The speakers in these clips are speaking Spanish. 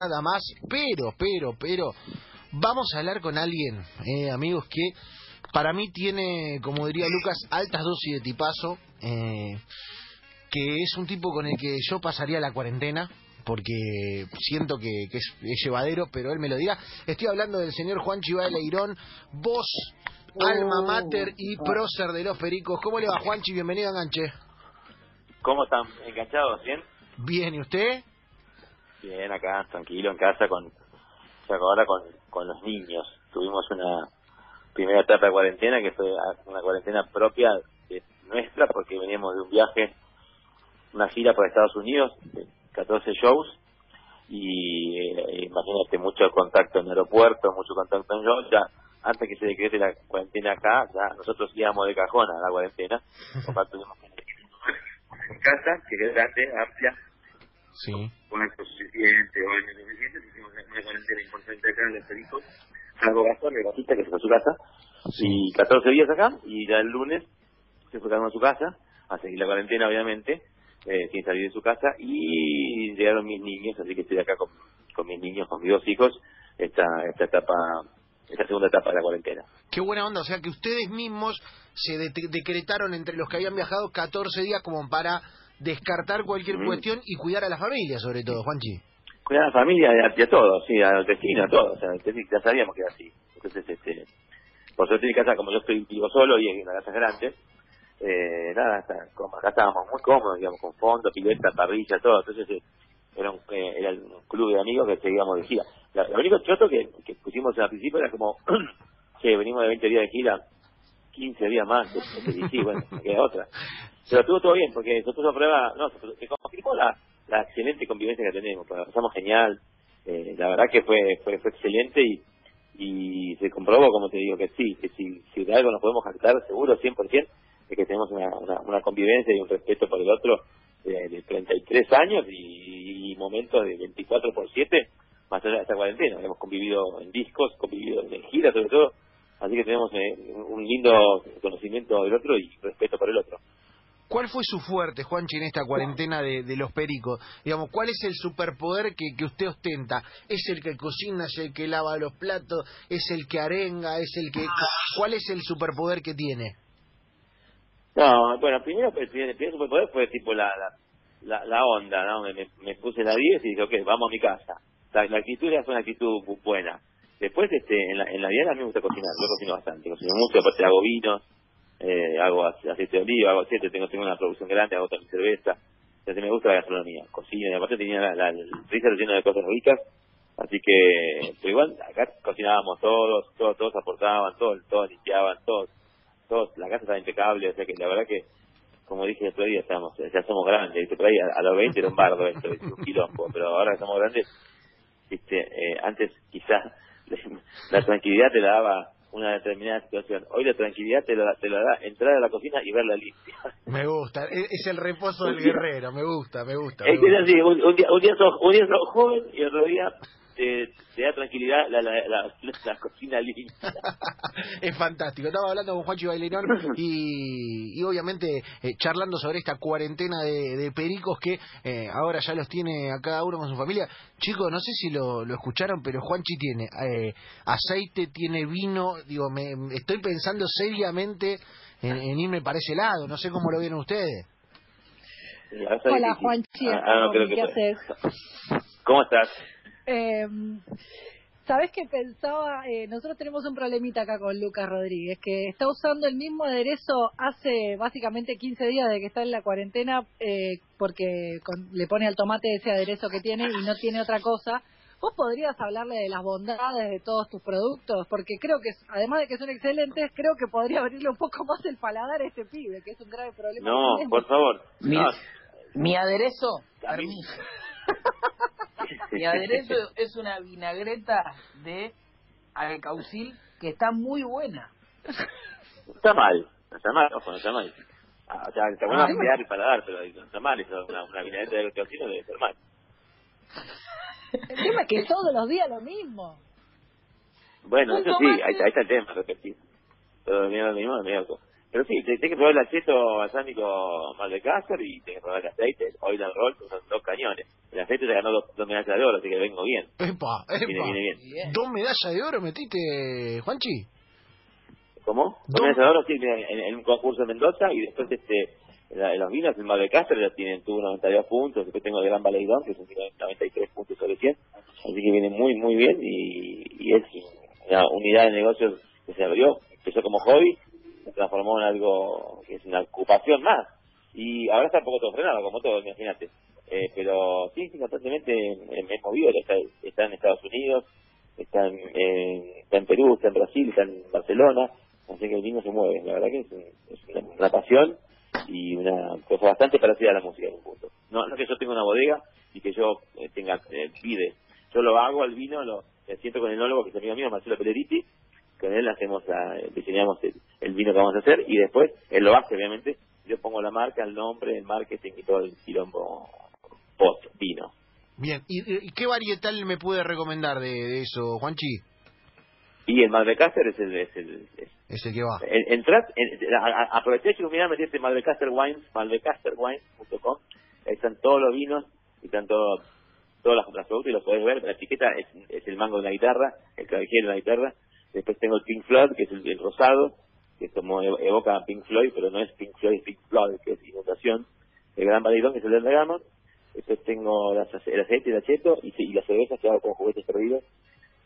nada más, pero, pero, pero, vamos a hablar con alguien, eh, amigos, que para mí tiene, como diría Lucas, altas dosis de tipazo, eh, que es un tipo con el que yo pasaría la cuarentena, porque siento que, que es, es llevadero, pero él me lo dirá. Estoy hablando del señor Juan Chival Leirón, voz, alma mater y prócer de los pericos. ¿Cómo le va, Juanchi? Bienvenido a Enganche. ¿Cómo están? ¿Enganchados? ¿Bien? Bien, ¿y usted? Bien, acá, tranquilo, en casa, con o sea, ahora con, con los niños. Tuvimos una primera etapa de cuarentena que fue una cuarentena propia de nuestra porque veníamos de un viaje, una gira por Estados Unidos, de 14 shows, y eh, imagínate, mucho contacto en el aeropuerto, mucho contacto en shows, ya antes que se decrete la cuarentena acá, ya nosotros íbamos de cajón a la cuarentena, por tuvimos que en casa, que es grande, amplia, Sí. cuarto suficiente, baño suficiente, hicimos una cuarentena importante acá en los pericos, salvo Gastón, el gatista que se fue a su casa, y 14 días acá, y ya el lunes se fue cada uno a su casa, a seguir la cuarentena obviamente, eh, sin salir de su casa, y llegaron mis niños, así que estoy acá con, con mis niños, con mis dos hijos, esta, esta etapa, esta segunda etapa de la cuarentena. Qué buena onda, o sea que ustedes mismos se de- decretaron entre los que habían viajado 14 días como para descartar cualquier cuestión y cuidar a la familia sobre todo, Juanchi. Cuidar a la familia y a, y a todos, sí, al destino, a todos, o sea, ya sabíamos que era así. Entonces, este, por suerte mi casa, como yo estoy vivo solo y es una casa grande, eh, nada, como acá estábamos muy cómodos, digamos, con fondo, pileta, parrilla, todo, entonces eh, era, un, eh, era un club de amigos que seguíamos de gira. La- Lo único choto que, que pusimos al principio era como, que venimos de 20 días de gira, 15 días más, y sí, bueno, me queda otra. Pero estuvo todo bien, porque puso a prueba, no, se, confirmó la, la excelente convivencia que tenemos, pues, la pasamos genial, eh, la verdad que fue, fue, fue excelente y, y se comprobó, como te digo, que sí, que si, si de algo nos podemos jactar seguro, 100%, es que tenemos una, una, una convivencia y un respeto por el otro eh, de 33 años y, y momentos de 24 por 7, más allá de esta cuarentena. Hemos convivido en discos, convivido en giras sobre todo, así que tenemos eh, un lindo conocimiento del otro y respeto por el otro. ¿Cuál fue su fuerte, Juanchi, en esta cuarentena de, de los pericos? Digamos, ¿cuál es el superpoder que, que usted ostenta? ¿Es el que cocina, es el que lava los platos, es el que arenga, es el que... ¿Cuál es el superpoder que tiene? No, bueno, primero el primer, el primer superpoder fue tipo la, la, la, la onda, ¿no? Me, me- puse la 10 y dije, ok, vamos a mi casa. La, la actitud ya fue una actitud bu- buena. Después, este, en la, en la a mí me gusta cocinar, yo cocino bastante, cocino mucho, aparte hago vinos, eh, hago ace- aceite de oliva, hago aceite, tengo, tengo una producción grande, hago también cerveza, entonces me gusta la gastronomía, cocino, y aparte tenía la, la, lleno de cosas ricas, así que, pero igual, acá cocinábamos todos, todos, todos aportaban, todos, todos limpiaban, todos, todos, la casa estaba impecable, o sea que la verdad que, como dije el otro día, estamos, ya somos grandes, por ahí a, los 20 era un bardo esto, es un quilombo, pero ahora que somos grandes. Eh, antes quizás la tranquilidad te la daba una determinada situación, hoy la tranquilidad te la, te la da entrar a la cocina y verla limpia. Me gusta, es, es el reposo del guerrero, me gusta, me gusta. me Es que es gusta. así, un, un día, un, día sos, un día sos joven y otro día te, te da tranquilidad la, la, la, la cocina limpia. es fantástico. Estaba hablando con Juanchi Bailinón y, y obviamente eh, charlando sobre esta cuarentena de, de pericos que eh, ahora ya los tiene a cada uno con su familia. Chicos, no sé si lo, lo escucharon, pero Juanchi tiene eh, aceite, tiene vino. Digo, me, estoy pensando seriamente en, en irme para ese lado. No sé cómo lo vieron ustedes. Hola. Juanchi, Ah, ah, no, creo ¿qué que- haces? ¿Cómo estás? Eh, ¿Sabes qué pensaba? Eh, nosotros tenemos un problemita acá con Lucas Rodríguez, que está usando el mismo aderezo hace básicamente 15 días de que está en la cuarentena, eh, porque con- le pone al tomate ese aderezo que tiene y no tiene otra cosa. ¿Vos podrías hablarle de las bondades de todos tus productos? Porque creo que, además de que son excelentes, creo que podría abrirle un poco más el paladar a este pibe, que es un grave problema. que No, por favor. Mi, No, mi aderezo, A mí-. Mi aderezo es una vinagreta de alcaucil que está muy buena. No está mal, no está mal, ojo, no está mal. Ah, o sea, está bueno Ah, ampliar el paladar, pero no está mal, eso, una, una vinagreta de cocina debe ser mal. El tema es que todos los días lo mismo. Bueno, eso sí, ahí, está- ahí está el tema, repetir. Pero mira lo mismo, es medio co- pero sí, tenés que probar el aceto balsámico Malbecaster y tenés que probar el aceite, oil and roll, que son dos cañones. El aceite te ganó dos, dos medallas de oro, así que vengo bien. Epa, epa. Viene, viene bien. Bien. ¿Dos medallas de oro metiste, Juanchi? ¿Cómo? Dos- Dos medallas de oro, sí, en, en un concurso en Mendoza y después este la- los vinos, el Malbecaster ya tienen, tuvo 92 puntos, después tengo el Gran Baleidón, que son 93 puntos sobre 100, así que viene muy, muy bien y, y es una unidad de negocios que se abrió, empezó como hobby, transformó en algo que es una ocupación más y ahora está un poco todo frenado, como todo, imagínate. Eh, pero sí, sí, constantemente me, he movido, está, está en Estados Unidos, está en, en- está en Perú, está en Brasil, está en Barcelona, así que el vino se mueve, la verdad que es, es una, una pasión y una cosa bastante parecida a la música en un punto. No, no que yo tenga una bodega y que yo eh, tenga eh, pide, yo lo hago al vino, lo siento con el enólogo que es amigo mío, Marcelo Pelleriti, con él hacemos la- diseñamos el, el vino que vamos a hacer y después él lo hace obviamente, yo pongo la marca, el nombre, el marketing y todo el quilombo post vino. Bien, ¿y, y qué varietal me puede recomendar de, de eso, Juanchi? Y el Malbecaster es el, es el, es Es el que va. En- Entrad, en, a- a- aproveché que mirá, metiste Malbecaster Wines, malbecasterwines.com, ahí están todos los vinos y están todo- todas las, las productos y los podés ver, la etiqueta es, es el mango de la guitarra, el clavijero de la guitarra, después tengo el Pink Floyd, que es el, el rosado, que es como ev- evoca a Pink Floyd, pero no es Pink Floyd, es Pink Floyd, que es inundación, el Gran Validón, que es el del Bergamo, después tengo las, el aceite, el acheto y, y las cervezas que hago con juguetes perdidos,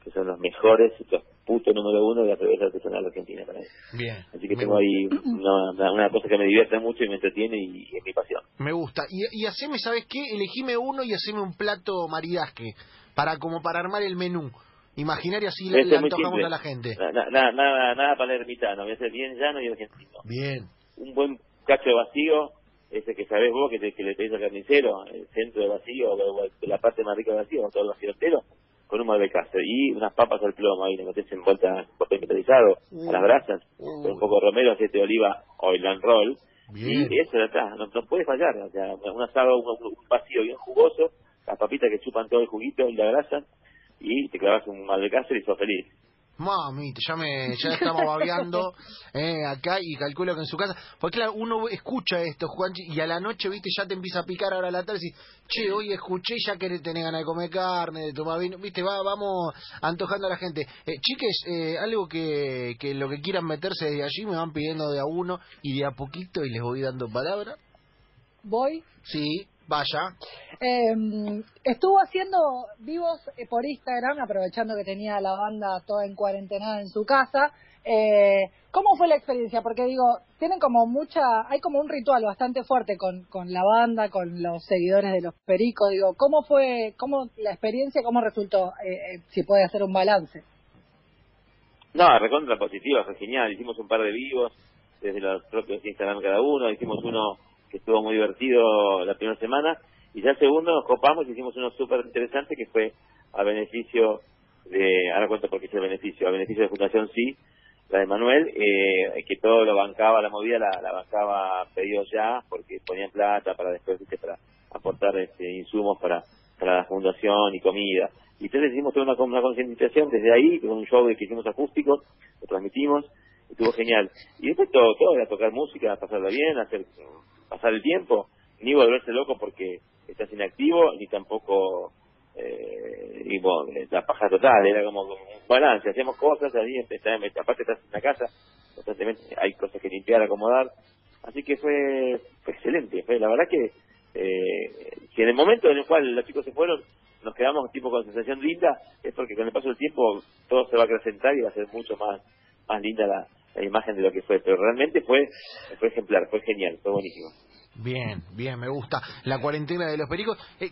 que son los mejores, los putos número uno de la cerveza artesanal argentina para eso. Bien. Así que tengo ahí una, una- cosa que me divierte mucho y me entretiene y, es mi pasión. Me gusta. Y, y haceme, ¿sabes qué? Elegime uno y haceme un plato maridaje. Para, como para armar el menú. Imaginario así le, Este le antojamos a la gente. Na- na- Nada, nada, nada palermitano, voy a ser bien llano y argentino. Bien. Un buen cacho de vacío, ese que sabés vos que, te, que le pedís al carnicero, el centro de vacío, o- o la parte más rica de vacío, todo el vacío entero, con un malbecaster y unas papas al plomo ahí, le metés envuelta en papel metalizado a las brasas, con un poco de romero, aceite de oliva, oil and roll, Bien. Y eso de atrás, no, no puede fallar. O sea, un asado, un, un vacío bien jugoso, las papitas que chupan todo el juguito y la grasa, y te clavas un mal de cáceres y sos feliz. Mamita, ya me, ya estamos babeando eh, acá y calculo que en su casa, porque claro, uno escucha esto, Juanchi, y a la noche, viste, ya te empieza a picar ahora a la tarde y decís, che, hoy escuché y ya querés tener ganas de comer carne, de tomar vino, viste, va, vamos antojando a la gente. Eh, chiques, eh, algo que, que lo que quieran meterse desde allí me van pidiendo de a uno y de a poquito y les voy dando palabra. Voy. Sí, vaya. Eh, estuvo haciendo vivos eh, por Instagram, aprovechando que tenía la banda toda en cuarentena en su casa. Eh, ¿Cómo fue la experiencia? Porque digo, tienen como mucha, hay como un ritual bastante fuerte con, con la banda, con los seguidores de los pericos. Digo, ¿cómo fue, cómo la experiencia, cómo resultó? Eh, eh, si puede hacer un balance. No, recontra positiva, fue genial. Hicimos un par de vivos desde los propios Instagram cada uno. Hicimos uno estuvo muy divertido la primera semana. Y ya el segundo nos copamos y hicimos uno súper interesante que fue a beneficio de, ahora cuento por qué es el beneficio, a beneficio de Fundación Sí, la de Manuel, eh, que todo lo bancaba, la movida la, la bancaba pedido ya, porque ponían plata para después, ¿viste? para aportar este, insumos para, para la fundación y comida. Y entonces hicimos toda una, una concientización desde ahí, con un show que hicimos acústico, lo transmitimos, estuvo genial. Y después todo, todo era tocar música, pasarla bien, hacer pasar el tiempo, ni volverse loco porque estás inactivo, ni tampoco eh, bueno, la paja total, era como un balance, hacíamos cosas, ahí aparte estás en la casa, constantemente hay cosas que limpiar, acomodar, así que fue, fue excelente, fue la verdad que eh, si en el momento en el cual los chicos se fueron nos quedamos tipo con sensación linda, es porque con el paso del tiempo todo se va a acrecentar y va a ser mucho más más linda la, la imagen de lo que fue, pero realmente fue fue ejemplar, fue genial, fue buenísimo. Bien, bien, me gusta. La cuarentena de los pericos. Eh,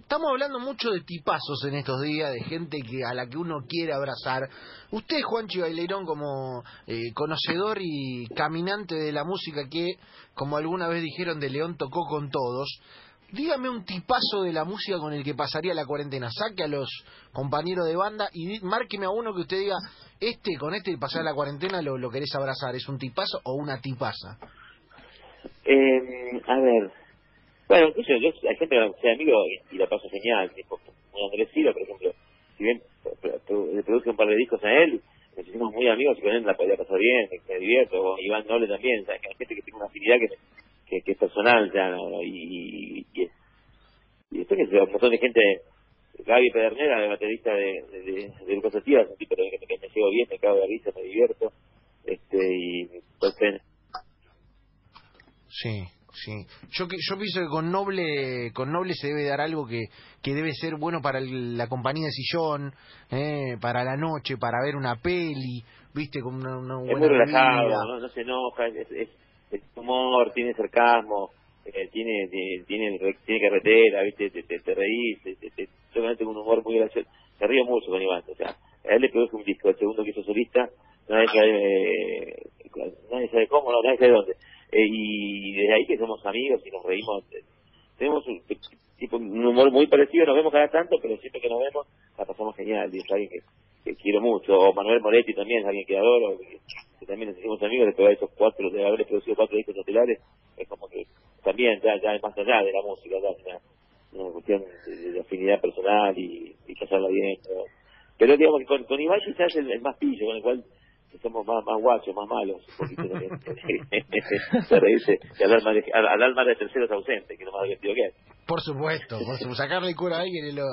estamos hablando mucho de tipazos en estos días, de gente que a la que uno quiere abrazar. Usted, Juanchi Bailerón, como eh, conocedor y caminante de la música que, como alguna vez dijeron, de León tocó con todos, dígame un tipazo de la música con el que pasaría la cuarentena. Saque a los compañeros de banda y márqueme a uno que usted diga, este, con este pasar la cuarentena lo, lo querés abrazar. ¿Es un tipazo o una tipaza? Eh, a ver, bueno, sé yo, hay gente que sea amigo y, la paso genial, tipo, Andrés Silo, por ejemplo, si bien pro- le produje un par de discos a él, nos hicimos muy amigos y con él la podía pasar bien, me divierto, o Iván Noble también, hay gente que tiene una afinidad que, que, es personal ya, y, y, y después que un montón de gente, Gaby Pedernera, de baterista de, de, de, de Lucas un tipo que, que, me llevo bien, me cago de risa, me divierto, este y pues Sí, sí. Yo yo pienso que con Noble con Noble se debe dar algo que, que debe ser bueno para la compañía de sillón, eh, para la noche, para ver una peli, viste, con una, una buena Es muy relajado, ¿no? se enoja, es, es, humor, tiene sarcasmo, eh, tiene, tiene tiene carretera, viste, te, te, reís, te, te, tengo un humor muy gracioso, me río mucho con Iván, o sea, a él le produjo un disco, el segundo que hizo solista, nadie sabe, eh, nadie sabe cómo, no, nadie sabe dónde eh, y desde ahí que somos amigos y nos reímos. Eh, tenemos un, tipo, un humor muy parecido, nos vemos cada tanto, pero siempre que nos vemos la pasamos genial. Y es alguien que, quiero mucho. O Manuel Moretti también es alguien que adoro, que, también nos hicimos amigos después de esos cuatro, de haber producido cuatro discos hotelares. Es también ya, ya es más allá de la música, ya es una, cuestión de, afinidad personal y, y pasarla bien. Pero digamos que con, con Iván quizás es el, el más pillo, con el cual somos más, más guachos, más malos, un poquito reírse y hablar mal de, hablar mal de terceros ausentes, que es lo más divertido que hay. Por supuesto, por supuesto, sacarle cuero a alguien es lo,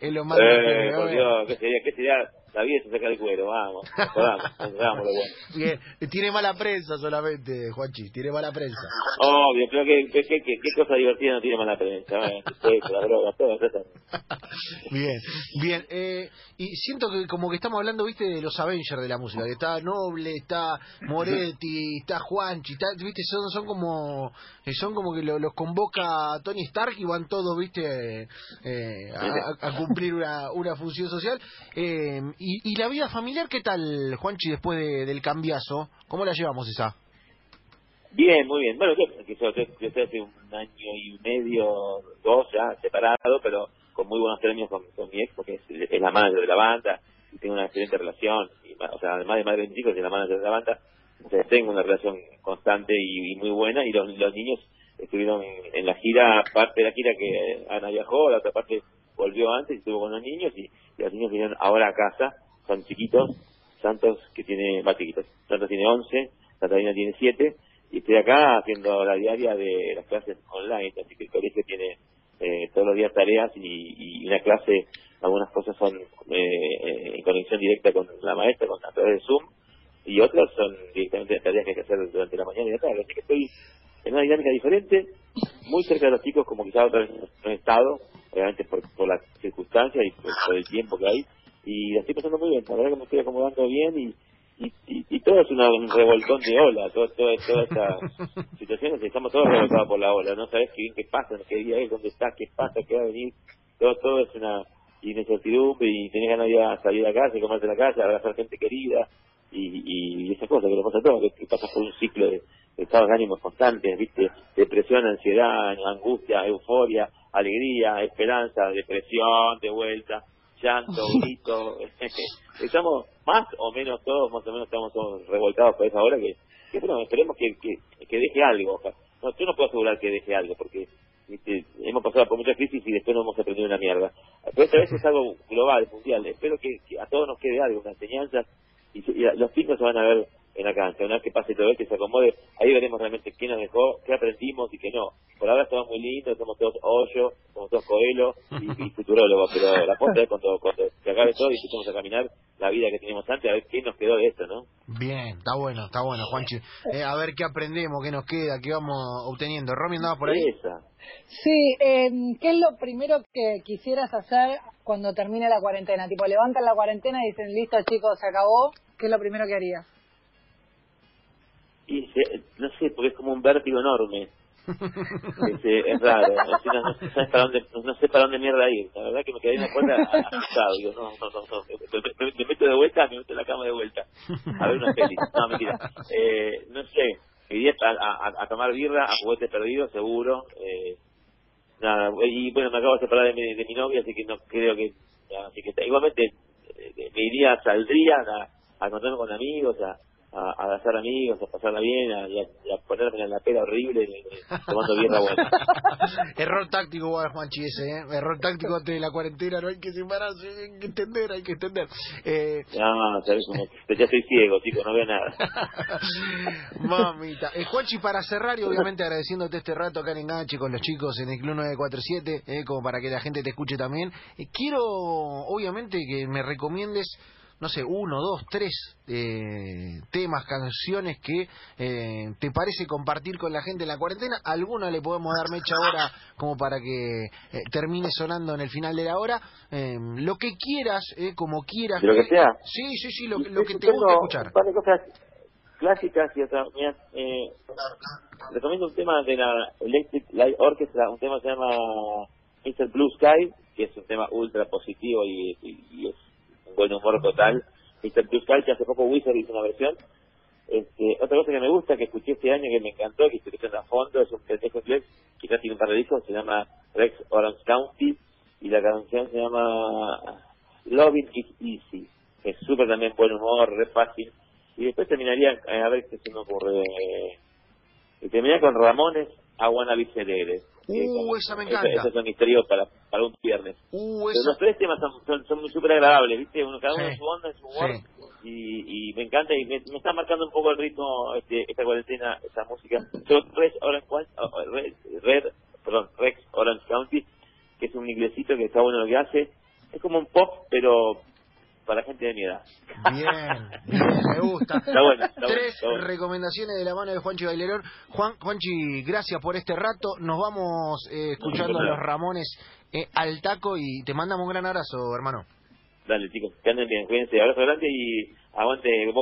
es lo más eh, por Dios, ¿qué sería, qué sería la vida se saca el cuero? Vamos, vamos, vamos, bueno. Tiene mala prensa solamente, Juanchi, tiene mala prensa. Obvio, creo que, qué que, qué cosa divertida no tiene mala prensa, la droga, todo, todo. Bien, bien, eh, y siento que como que estamos hablando, viste, de los Avengers de la música, que está Noble, está Moretti, está Juanchi, está, viste, son, son como, eh, son como que los convoca Tony Stark y van todos, viste, eh, a, cumplir una, una función social. Eh, y, la vida familiar qué tal, Juanchi, después del cambiazo? ¿Cómo la llevamos esa? Bien, muy bien. Bueno, yo, estoy hace un año y medio, dos ya, separado, pero con muy buenos términos con, mi ex, porque es, la madre de la banda, y tengo una excelente relación, y, o sea, además de madre de mis hijos, es la madre de la banda, entonces tengo una relación constante y, muy buena, y los, los niños estuvieron en, la gira, parte de la gira que Ana viajó, la otra parte volvió antes y estuvo con los niños, y los niños vinieron ahora a casa, son chiquitos, Santos que tiene, más chiquitos, Santos tiene 11, Catalina tiene 7, y estoy acá haciendo la diaria de las clases online, así que el colegio tiene eh, todos los días tareas y, y, una clase, algunas cosas son eh, en conexión directa con la maestra, con a través de Zoom, y otras son directamente tareas que hay que hacer durante la mañana y la tarde, así que estoy en una dinámica diferente, muy cerca de los chicos como quizás otra vez no he estado, obviamente por, por las circunstancias y por, el tiempo que hay, y la estoy pasando muy bien, la verdad que me estoy acomodando bien y, y, y, todo es una, un revoltón de ola, todo, todo, toda esta situación, estamos todos revoltados por la ola, no sabes qué bien qué pasa, qué día es, dónde está, qué pasa, qué va a venir, todo, todo es una incertidumbre y tenés ganas de salir a casa y comerte la casa, abrazar gente querida y, y esas cosas que le pasa a todos, que, pasas por un ciclo de, estados de ánimo constantes, viste, depresión, ansiedad, angustia, euforia, alegría, esperanza, depresión, de vuelta, llanto, grito, estamos más o menos todos, más o menos estamos todos revoltados por esa hora que, que bueno, esperemos que, que, que deje algo. no, yo no puedo asegurar que deje algo porque hemos pasado por muchas crisis y después no hemos aprendido una mierda. Pero esta vez es algo global, mundial. Espero que, a todos nos quede algo, una enseñanza y, y los picos se van a ver en la cancha. Una vez que pase todo esto y se acomode, ahí veremos realmente qué nos dejó, qué aprendimos y qué no. Por ahora estamos muy lindos, somos todos hoyo, somos todos coelo y, futurólogos, pero la posta es cuando, cuando se acabe todo y empecemos a caminar la vida que teníamos antes, a ver qué nos quedó de esto, ¿no? Bien, está bueno, está bueno, Juanchi. Eh, a ver qué aprendemos, qué nos queda, qué vamos obteniendo. ¿Romy andaba por ahí? Sí, eh, ¿qué es lo primero que quisieras hacer cuando termine la cuarentena? Tipo, levantan la cuarentena y dicen, listo chicos, se acabó. ¿Qué es lo primero que harías? Y no sé, porque es como un vértigo enorme. es raro, no, sé para dónde, no sé para dónde mierda ir. La verdad que me quedé en la puerta asustado. Digo, no, no, no, Me, meto de vuelta, me meto en la cama de vuelta. A ver una peli. No, mentira. Eh, no sé, iría a, a, a, tomar birra, a juguete perdido, seguro. Eh, nada, y bueno, me acabo de separar de mi, de mi novia, así que no creo que. Así que igualmente eh, me iría, saldría a, a encontrarme con amigos, a a, a abrazar amigos, a pasarla bien, a, a, a ponerme en la pera horrible, tomando birra buena. Error táctico, bueno, Juanchi, ese, ¿eh? Error táctico antes de la cuarentena, no hay que separarse, hay que entender, hay que entender. Eh... No, sabes como ya soy ciego, chico, no veo nada. Mamita. Eh, Juanchi, para cerrar y obviamente agradeciéndote este rato acá en Enganche con los chicos en el Club 947, eh, como para que la gente te escuche también, eh, quiero obviamente que me recomiendes no sé, uno, dos, tres eh, temas, canciones que eh, te parece compartir con la gente en la cuarentena. Alguna le podemos dar mecha ahora como para que eh, termine sonando en el final de la hora. Eh, lo que quieras, eh, como quieras. Lo que sea. Sí, sí, sí, lo, lo que te guste escuchar. Un par de cosas clásicas y otra. Mira, eh, recomiendo un tema de la Electric Light Orchestra, un tema que se llama Mr. Blue Sky, que es un tema ultra positivo y, y, y es buen humor total. Mr. Sky, que hace poco Wizard hizo una versión. Este, otra cosa que me gusta, que escuché este año, que me encantó, que estoy a fondo, es un pendejo inglés, quizás tiene un par de discos, se llama Rex Orange County, y la canción se llama Loving is Easy. Es súper también buen humor, re fácil. Y después terminaría, eh, a ver qué se me ocurre, eh, terminaría con Ramones, Be Celere. Uh, esa me encanta. Esos son para, para un viernes. Uh, Pero esa... los tres temas son, son, son muy súper agradables, ¿viste? Uno, cada uno Sí. en su onda, en su humor. Sí. Y, y me encanta y me, me está marcando un poco el ritmo este, esta cuarentena, esta música. Son Orange, Red, perdón, Rex Orange County, que es un inglesito que está bueno lo que hace. Es como un pop, pero para gente de mi edad. Bien, bien, me gusta. Está bueno, está bueno, Tres bueno. recomendaciones de la mano de Juanchi Bailerón. Juan, Juanchi, gracias por este rato. Nos vamos eh, escuchando a los Ramones eh, al taco y te mandamos un gran abrazo, hermano. Dale, chicos, que anden bien, cuídense. Abrazo grande y aguante Boca